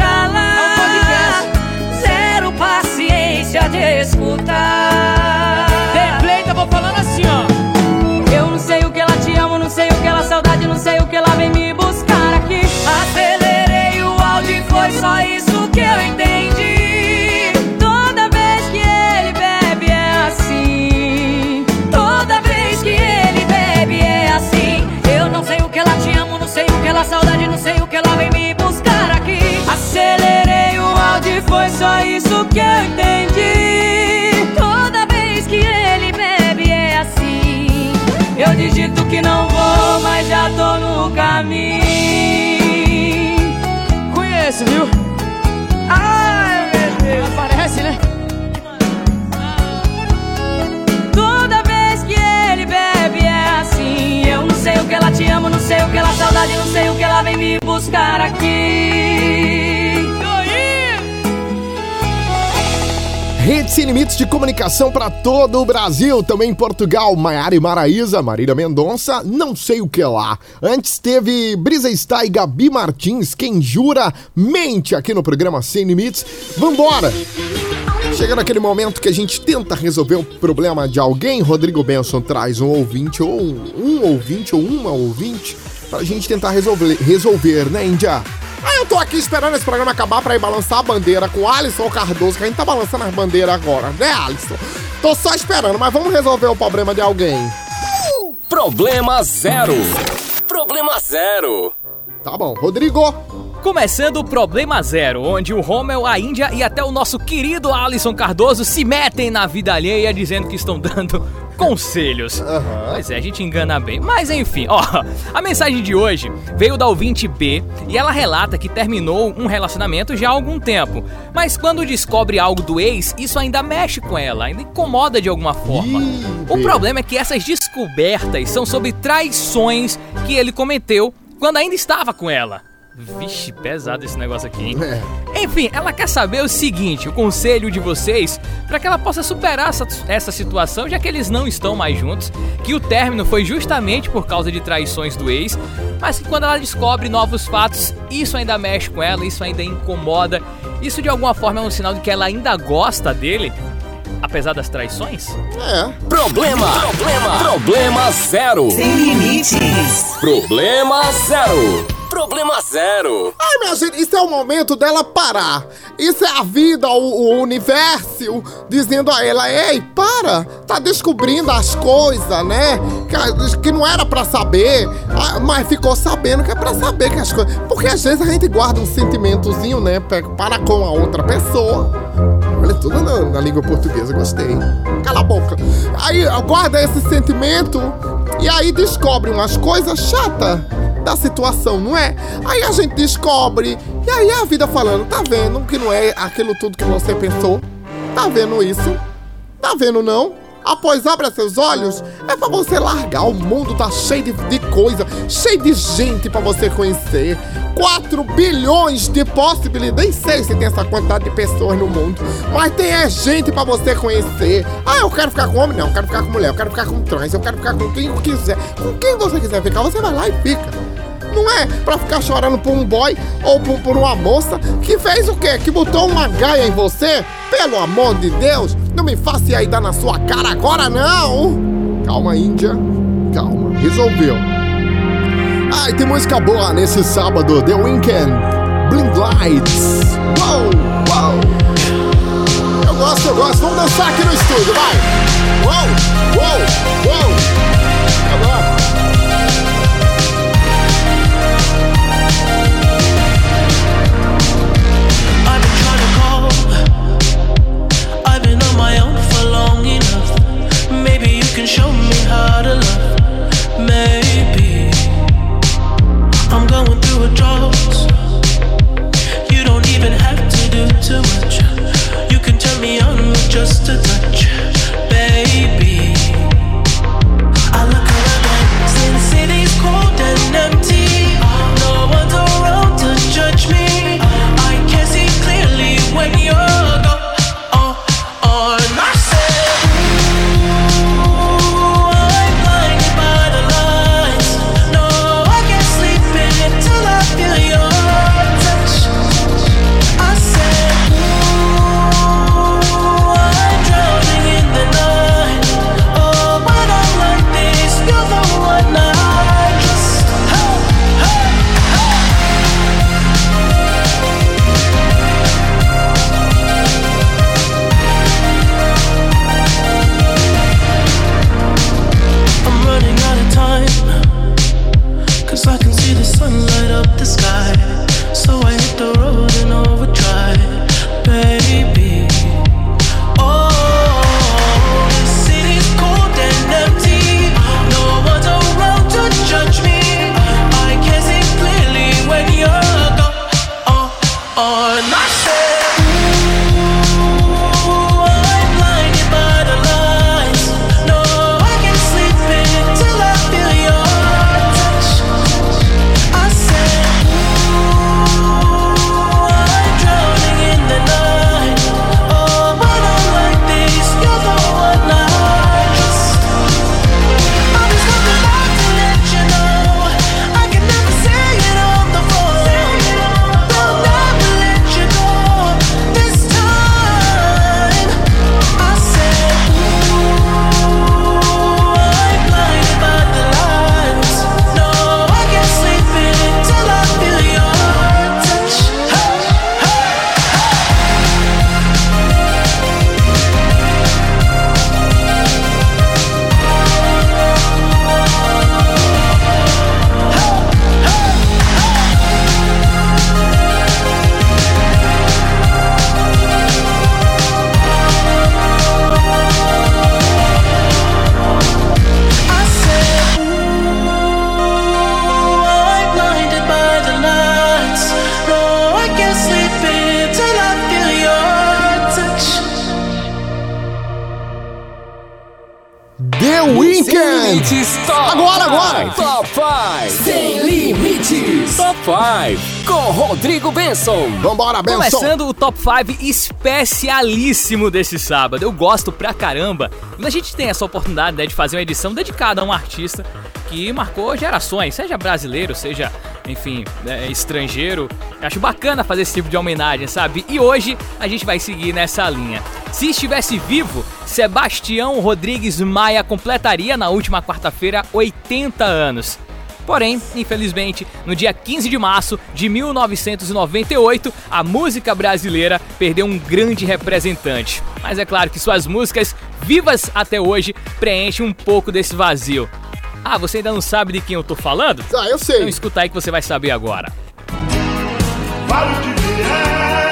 S12: Escutar.
S11: Replay, eu vou falando assim, ó.
S12: Eu não sei o que ela te amo, não sei o que ela saudade, não sei o que ela vem me buscar aqui. Acelerei o áudio e foi só isso que eu entendi. Caminho.
S11: Conheço, viu?
S12: Ai, meu Deus.
S11: Parece, né?
S12: Toda vez que ele bebe é assim. Eu não sei o que ela te amo, não sei o que ela saudade, não sei o que ela vem me buscar aqui.
S1: Rede Sem Limites de comunicação para todo o Brasil, também em Portugal, Maiara e Maraísa, Marília Mendonça, não sei o que lá. Antes teve Brisa Está e Gabi Martins, quem jura mente aqui no programa Sem Limites. Vambora! Chegando aquele momento que a gente tenta resolver o problema de alguém, Rodrigo Benson traz um ouvinte ou um, um ouvinte ou uma ouvinte pra gente tentar resolver, resolver né, Índia? Ah, eu tô aqui esperando esse programa acabar pra ir balançar a bandeira com o Alisson Cardoso, que a gente tá balançando as bandeiras agora, né, Alisson? Tô só esperando, mas vamos resolver o problema de alguém.
S2: Problema zero. Problema zero.
S1: Tá bom, Rodrigo.
S3: Começando o Problema Zero, onde o Rommel, a Índia e até o nosso querido Alisson Cardoso se metem na vida alheia dizendo que estão [LAUGHS] dando conselhos. Pois é, a gente engana bem. Mas enfim, ó, a mensagem de hoje veio da ouvinte B e ela relata que terminou um relacionamento já há algum tempo. Mas quando descobre algo do ex, isso ainda mexe com ela, ainda incomoda de alguma forma. o problema é que essas descobertas são sobre traições que ele cometeu quando ainda estava com ela. Vixe, pesado esse negócio aqui, hein? Enfim, ela quer saber o seguinte: o conselho de vocês para que ela possa superar essa, essa situação, já que eles não estão mais juntos, que o término foi justamente por causa de traições do ex, mas que quando ela descobre novos fatos, isso ainda mexe com ela, isso ainda incomoda. Isso de alguma forma é um sinal de que ela ainda gosta dele, apesar das traições?
S1: É.
S2: Problema, problema, problema zero.
S5: Sem limites.
S2: Problema zero. Problema zero.
S1: Ai, minha gente, isso é o momento dela parar. Isso é a vida, o, o universo, dizendo a ela: Ei, para, tá descobrindo as coisas, né? Que, que não era pra saber, mas ficou sabendo que é pra saber que as coisas. Porque às vezes a gente guarda um sentimentozinho, né? Para com a outra pessoa. Olha, tudo na, na língua portuguesa, gostei. Cala a boca. Aí guarda esse sentimento e aí descobre umas coisas chatas da situação, não é? Aí a gente descobre, e aí a vida falando, tá vendo que não é aquilo tudo que você pensou? Tá vendo isso? Tá vendo não? Após abra seus olhos, é pra você largar. O mundo tá cheio de, de coisa, cheio de gente pra você conhecer. 4 bilhões de possibilidades. Nem sei se tem essa quantidade de pessoas no mundo, mas tem é gente pra você conhecer. Ah, eu quero ficar com homem? Não, eu quero ficar com mulher, eu quero ficar com trans, eu quero ficar com quem quiser. Com quem você quiser ficar, você vai lá e fica. Não é pra ficar chorando por um boy ou por, por uma moça que fez o quê? Que botou uma gaia em você? Pelo amor de Deus, não me faça aí dar na sua cara agora não! Calma, Índia. Calma, resolveu. Ai, tem música boa nesse sábado, The Weeknd, Blind Lights. Uou, uou. Eu gosto, eu gosto. Vamos dançar aqui no estúdio, vai! Uou, uou, uou. Eu
S13: show me how to love. Maybe I'm going through a drought. You don't even have to do too much.
S2: 5
S3: especialíssimo desse sábado. Eu gosto pra caramba. Quando a gente tem essa oportunidade né, de fazer uma edição dedicada a um artista que marcou gerações, seja brasileiro, seja, enfim, né, estrangeiro. Eu acho bacana fazer esse tipo de homenagem, sabe? E hoje a gente vai seguir nessa linha. Se estivesse vivo, Sebastião Rodrigues Maia completaria na última quarta-feira 80 anos. Porém, infelizmente, no dia 15 de março de 1998, a música brasileira perdeu um grande representante. Mas é claro que suas músicas, vivas até hoje, preenchem um pouco desse vazio. Ah, você ainda não sabe de quem eu tô falando?
S1: Ah, eu sei.
S3: Então escuta aí que você vai saber agora.
S9: Vale o que vier,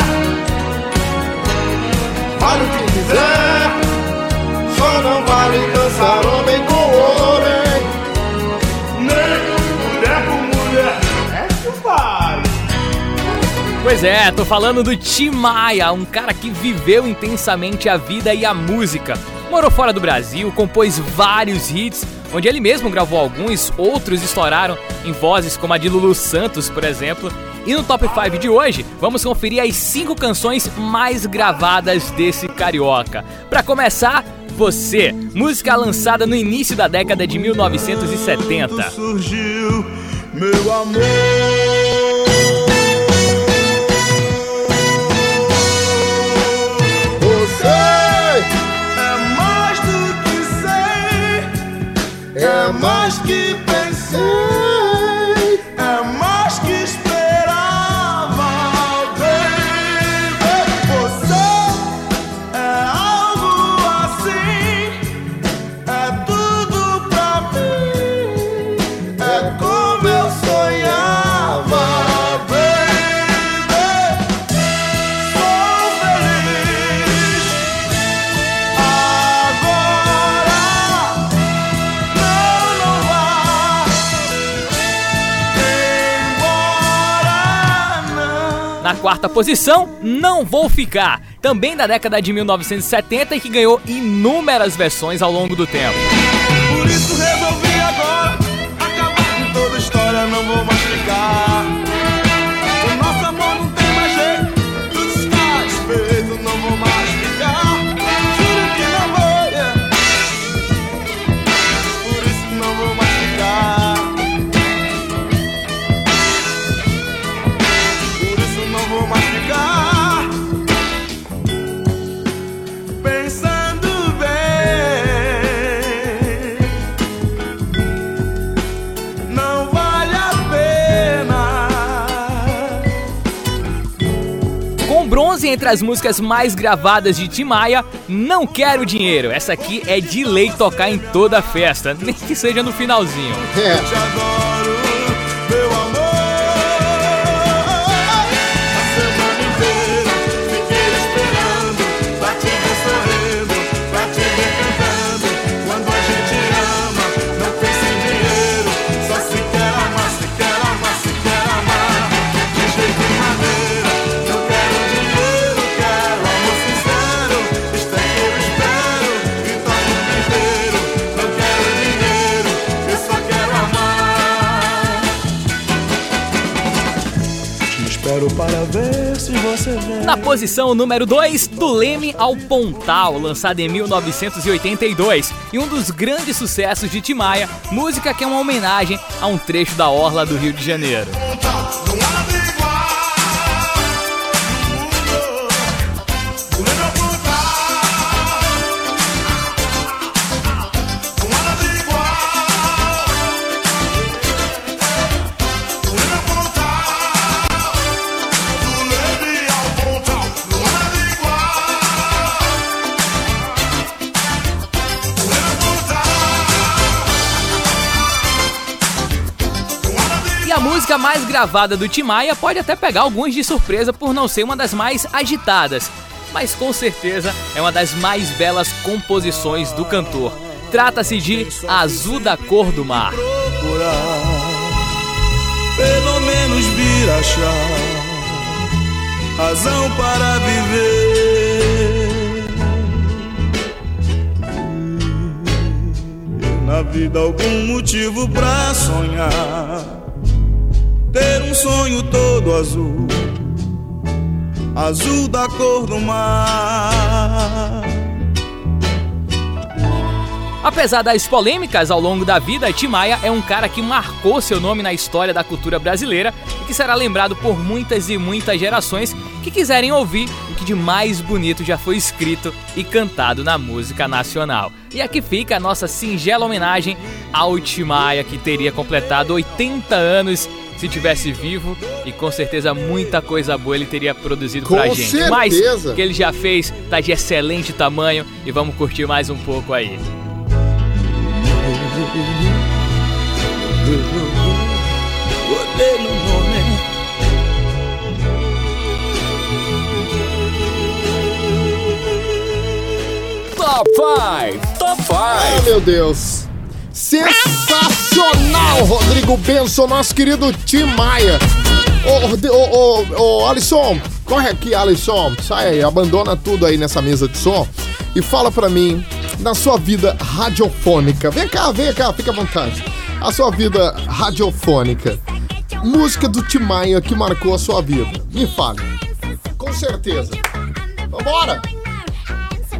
S9: vale o que quiser, só não vale dançar homem com homem,
S3: Pois é, tô falando do Tim Maia, um cara que viveu intensamente a vida e a música. Morou fora do Brasil, compôs vários hits, onde ele mesmo gravou alguns, outros estouraram em vozes como a de Lulu Santos, por exemplo. E no Top 5 de hoje, vamos conferir as 5 canções mais gravadas desse carioca. Pra começar, Você, música lançada no início da década de 1970.
S9: Surgiu meu amor. É mais que
S3: Na quarta posição, Não Vou Ficar, também da década de 1970 e que ganhou inúmeras versões ao longo do tempo.
S9: Por isso resolvi
S3: entre as músicas mais gravadas de Tim Maia, Não Quero Dinheiro. Essa aqui é de lei tocar em toda festa, [LAUGHS] nem que seja no finalzinho.
S9: Te para ver se você vem.
S3: Na posição número 2, Do Leme ao Pontal, lançada em 1982, e um dos grandes sucessos de Tim Maia, música que é uma homenagem a um trecho da orla do Rio de Janeiro. Mais gravada do Tim Maia pode até pegar alguns de surpresa por não ser uma das mais agitadas, mas com certeza é uma das mais belas composições do cantor. Trata-se de Azul da Cor do Mar.
S9: Pelo menos vir achar razão para viver.
S14: na vida algum motivo pra sonhar. Ter um sonho todo azul, azul da cor do mar.
S3: Apesar das polêmicas ao longo da vida, Tim Maia é um cara que marcou seu nome na história da cultura brasileira e que será lembrado por muitas e muitas gerações que quiserem ouvir o que de mais bonito já foi escrito e cantado na música nacional. E aqui fica a nossa singela homenagem ao Tim Maia, que teria completado 80 anos se tivesse vivo e com certeza muita coisa boa ele teria produzido
S1: Com
S3: pra gente.
S1: certeza.
S3: Mas o que ele já fez tá de excelente tamanho e vamos curtir mais um pouco aí.
S2: Top 5! Top 5!
S1: Ah, meu Deus. Sensacional, Rodrigo Benson, nosso querido Tim Maia. Ô, Alisson, corre aqui, Alisson. Sai aí, abandona tudo aí nessa mesa de som e fala pra mim, na sua vida radiofônica. Vem cá, vem cá, fica à vontade. A sua vida radiofônica. Música do Tim Maia que marcou a sua vida. Me fale. Com certeza. Vambora!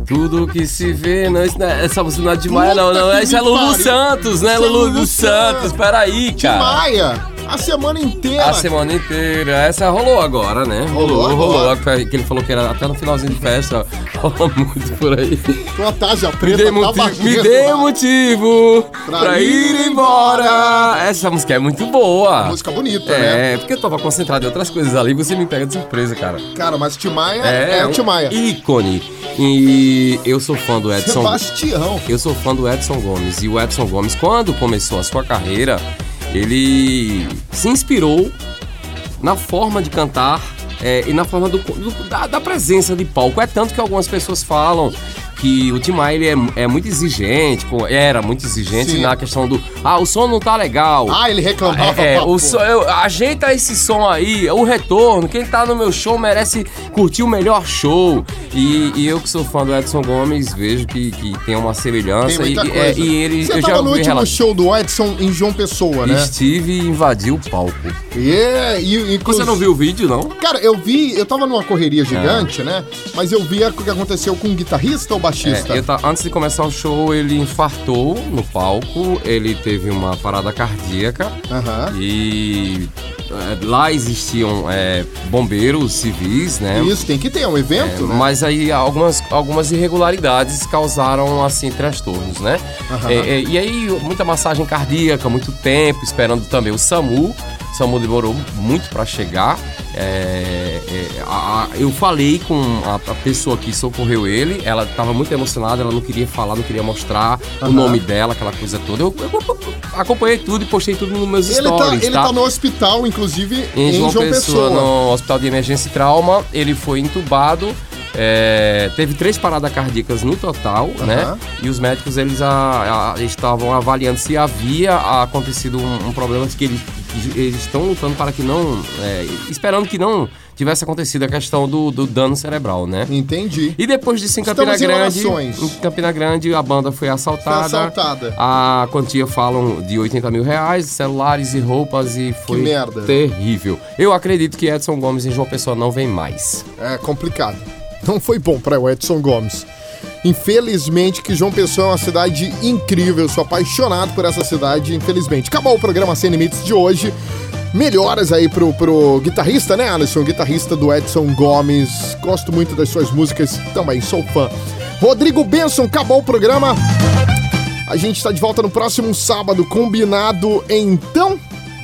S4: Tudo que se vê, não, isso não é, essa música não é de Maia, não, não. Isso é Lulu. Santos, né? Lulu
S1: Lulu
S4: dos Santos, peraí, cara.
S1: Maia, a semana inteira.
S4: A semana inteira. Essa rolou agora, né?
S1: Rolou
S4: Rolou, rolou.
S1: agora.
S4: Que ele falou que era até no finalzinho de festa. [LAUGHS] Rola muito por aí.
S1: Tua tarja preta tá
S4: motivo, me dê motivo
S1: Pra
S4: pra,
S1: ir
S4: embora. Essa música é muito boa.
S1: Música bonita,
S4: é,
S1: né?
S4: porque eu tava concentrado em outras coisas ali. Você me pega de surpresa, cara.
S1: Cara, mas Tim Maia é, o Tim Maia.
S4: ícone. E eu sou fã do Edson.
S1: Sebastião.
S4: Eu sou fã do Edson Gomes. E o Edson Gomes, quando começou a sua carreira, ele se inspirou na forma de cantar é, e na forma do, do- da, da presença de palco. É tanto que algumas pessoas falam que o Tim Maia ele é, é muito exigente, com- era muito exigente
S1: Sim.
S4: na questão do ah, o som não tá legal.
S1: Ah, ele reclamava.
S4: É,
S1: pra
S4: o
S1: pô.
S4: som, eu- ajeita esse som aí, o retorno. Quem tá no meu show merece curtir o melhor show. E, e eu que sou fã do Edson Gomes, vejo que, que tem uma semelhança.
S1: Tem
S4: e, é, e ele
S1: Você
S4: eu
S1: tava
S4: já
S1: no último show do Edson em João Pessoa, né?
S4: Estive e invadi o palco.
S1: É, e, e
S4: Você não viu o vídeo, não?
S1: Cara, eu vi, eu tava numa correria
S4: É.
S1: gigante, né? Mas eu vi o que aconteceu com o guitarrista ou baixista?
S4: É, ta- antes de começar o show, ele infartou no palco, ele teve uma parada cardíaca
S1: Aham.
S4: e é, lá existiam é, bombeiros civis, né?
S1: Isso, tem que ter, é um evento,
S4: É,
S1: né?
S4: Mas aí algumas, algumas irregularidades causaram, assim, transtornos, né? É, é, e aí, muita massagem cardíaca, muito tempo, esperando também o SAMU. SAMU demorou muito para chegar. É, é, a- a- eu falei com a, a pessoa que socorreu ele, ela estava muito emocionada, ela não queria falar, não queria mostrar
S1: Aham.
S4: o nome dela, aquela coisa toda. Eu, eu acompanhei tudo e postei tudo nos meus
S1: Ele tá,
S4: stories,
S1: ele tá no hospital, inclusive,
S4: em João, Pessoa,
S1: Pessoa.
S4: no Hospital de Emergência e Trauma. Ele foi entubado. é, teve três paradas cardíacas no total, né? E os médicos eles a- a- estavam avaliando se havia acontecido um, um problema que que eles estão lutando para que não, é, esperando que não tivesse acontecido a questão do, do dano cerebral, né?
S1: Entendi.
S4: E depois disso em
S1: Estamos
S4: Campina
S1: em
S4: Grande,
S1: orações.
S4: em Campina Grande a banda foi assaltada.
S1: Foi assaltada.
S4: A quantia falam de 80 mil reais, celulares e roupas e foi
S1: merda.
S4: terrível. Eu acredito que Edson Gomes em João Pessoa não vem mais.
S1: É complicado. Não foi bom para o Edson Gomes. Infelizmente que João Pessoa é uma cidade incrível, eu sou apaixonado por essa cidade, infelizmente. Acabou o programa Sem Limites de hoje. Melhoras aí pro, pro guitarrista, né, Alisson? Guitarrista do Edson Gomes. Gosto muito das suas músicas, também sou fã. Rodrigo Benson, acabou o programa. A gente está de volta no próximo sábado, combinado então?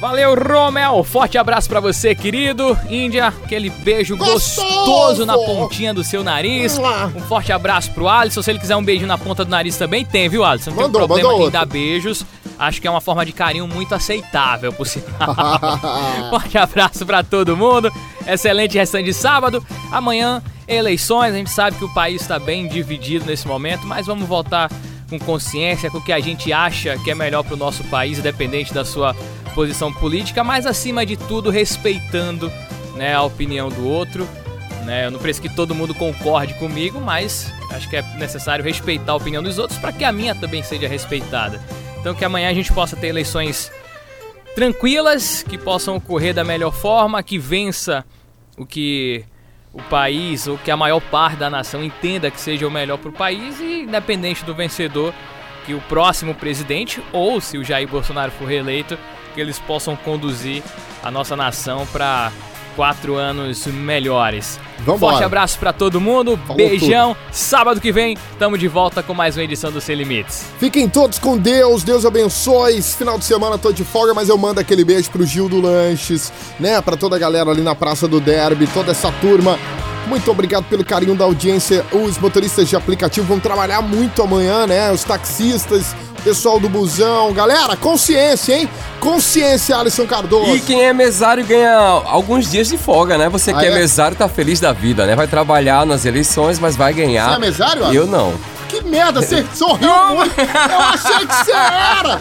S3: Valeu, Romel. Forte abraço pra você, querido. Índia, aquele beijo gostoso, na pontinha do seu nariz. Um forte abraço pro Alisson. Se ele quiser um beijo na ponta do nariz também, tem, viu, Alisson? Não
S1: Mandou,
S3: tem problema
S1: mandou
S3: em
S1: outro.
S3: dar beijos. Acho que é uma forma de carinho muito aceitável, por sinal. [LAUGHS] forte abraço pra todo mundo. Excelente restante de sábado. Amanhã, eleições. A gente sabe que o país está bem dividido nesse momento, mas vamos voltar com consciência, com o que a gente acha que é melhor pro nosso país, independente da sua posição política, mas acima de tudo respeitando né, a opinião do outro. Né? Eu não preciso que todo mundo concorde comigo, mas acho que é necessário respeitar a opinião dos outros para que a minha também seja respeitada. Então que amanhã a gente possa ter eleições tranquilas, que possam ocorrer da melhor forma, que vença o que o país ou que a maior parte da nação entenda que seja o melhor para o país e independente do vencedor, que o próximo presidente ou se o Jair Bolsonaro for reeleito, que eles possam conduzir a nossa nação para quatro anos melhores.
S1: Vambora.
S3: Forte abraço para todo mundo,
S1: Falou
S3: beijão. Sábado que vem, tamo de volta com mais uma edição do Sem Limites.
S1: Fiquem todos com Deus, Deus abençoe. Esse final de semana tô de folga, mas eu mando aquele beijo pro Gil do Lanches, né? Pra toda a galera ali na Praça do Derby, toda essa turma. Muito obrigado pelo carinho da audiência. Os motoristas de aplicativo vão trabalhar muito amanhã, né? Os taxistas, pessoal do busão. Galera, consciência, hein? Consciência, Alisson Cardoso.
S4: E quem é mesário ganha alguns dias de folga, né? Você
S1: Ah,
S4: que é
S1: é?
S4: mesário tá feliz da vida, né? Vai trabalhar nas eleições, mas vai ganhar.
S1: Você é mesário?
S4: Eu não.
S1: Que merda, você sorriu muito. Eu achei que você era.